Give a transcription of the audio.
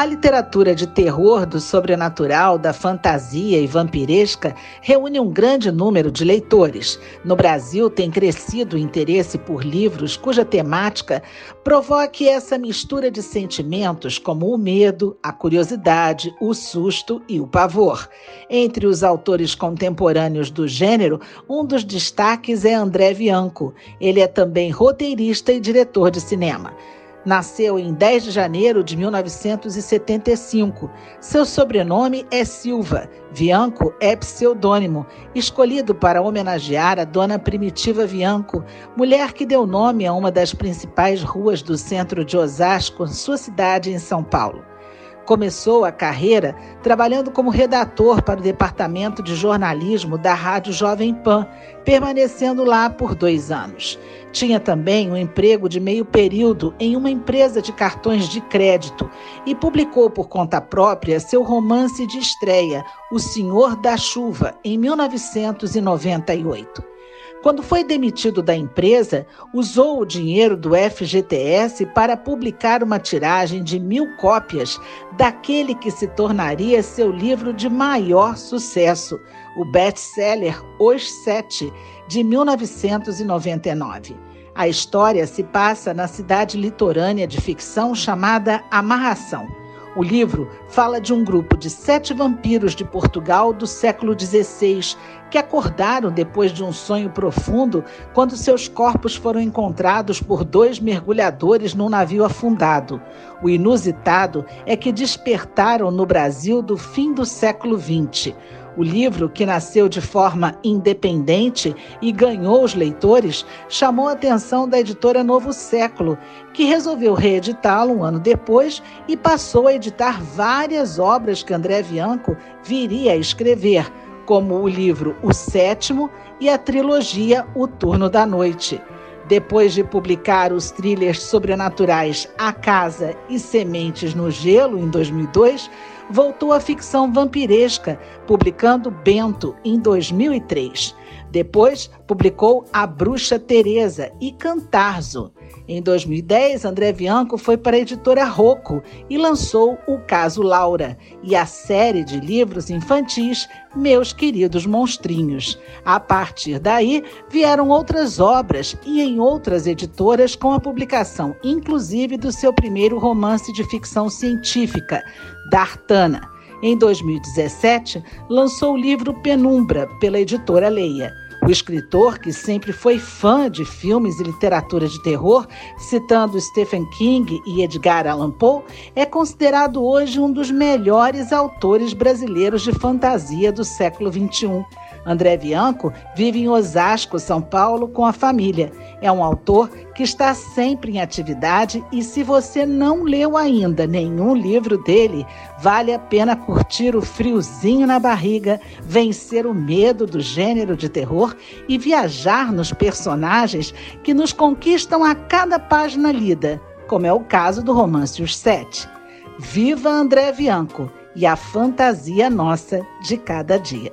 A literatura de terror, do sobrenatural, da fantasia e vampiresca reúne um grande número de leitores. No Brasil, tem crescido o interesse por livros cuja temática provoque essa mistura de sentimentos como o medo, a curiosidade, o susto e o pavor. Entre os autores contemporâneos do gênero, um dos destaques é André Bianco. Ele é também roteirista e diretor de cinema. Nasceu em 10 de janeiro de 1975. Seu sobrenome é Silva. Vianco é pseudônimo, escolhido para homenagear a dona Primitiva Vianco, mulher que deu nome a uma das principais ruas do centro de Osasco, sua cidade em São Paulo. Começou a carreira trabalhando como redator para o departamento de jornalismo da Rádio Jovem Pan, permanecendo lá por dois anos. Tinha também um emprego de meio período em uma empresa de cartões de crédito e publicou por conta própria seu romance de estreia, O Senhor da Chuva, em 1998. Quando foi demitido da empresa, usou o dinheiro do FGTS para publicar uma tiragem de mil cópias daquele que se tornaria seu livro de maior sucesso, o best-seller Os Sete, de 1999. A história se passa na cidade litorânea de ficção chamada Amarração. O livro fala de um grupo de sete vampiros de Portugal do século XVI que acordaram depois de um sonho profundo quando seus corpos foram encontrados por dois mergulhadores num navio afundado. O inusitado é que despertaram no Brasil do fim do século XX. O livro, que nasceu de forma independente e ganhou os leitores, chamou a atenção da editora Novo Século, que resolveu reeditá-lo um ano depois e passou a editar várias obras que André Bianco viria a escrever, como o livro O Sétimo e a trilogia O Turno da Noite. Depois de publicar os thrillers sobrenaturais A Casa e Sementes no Gelo, em 2002, voltou à ficção vampiresca, publicando Bento, em 2003. Depois, publicou A Bruxa Teresa e Cantarzo. Em 2010, André Bianco foi para a editora Rocco e lançou O Caso Laura e a série de livros infantis Meus Queridos Monstrinhos. A partir daí, vieram outras obras e em outras editoras com a publicação, inclusive, do seu primeiro romance de ficção científica, D'Artana. Em 2017, lançou o livro Penumbra, pela editora Leia. O escritor, que sempre foi fã de filmes e literatura de terror, citando Stephen King e Edgar Allan Poe, é considerado hoje um dos melhores autores brasileiros de fantasia do século XXI. André Bianco vive em Osasco, São Paulo, com a família. É um autor que está sempre em atividade e, se você não leu ainda nenhum livro dele, vale a pena curtir o friozinho na barriga, vencer o medo do gênero de terror e viajar nos personagens que nos conquistam a cada página lida, como é o caso do romance Os Sete. Viva André Bianco e a fantasia nossa de cada dia.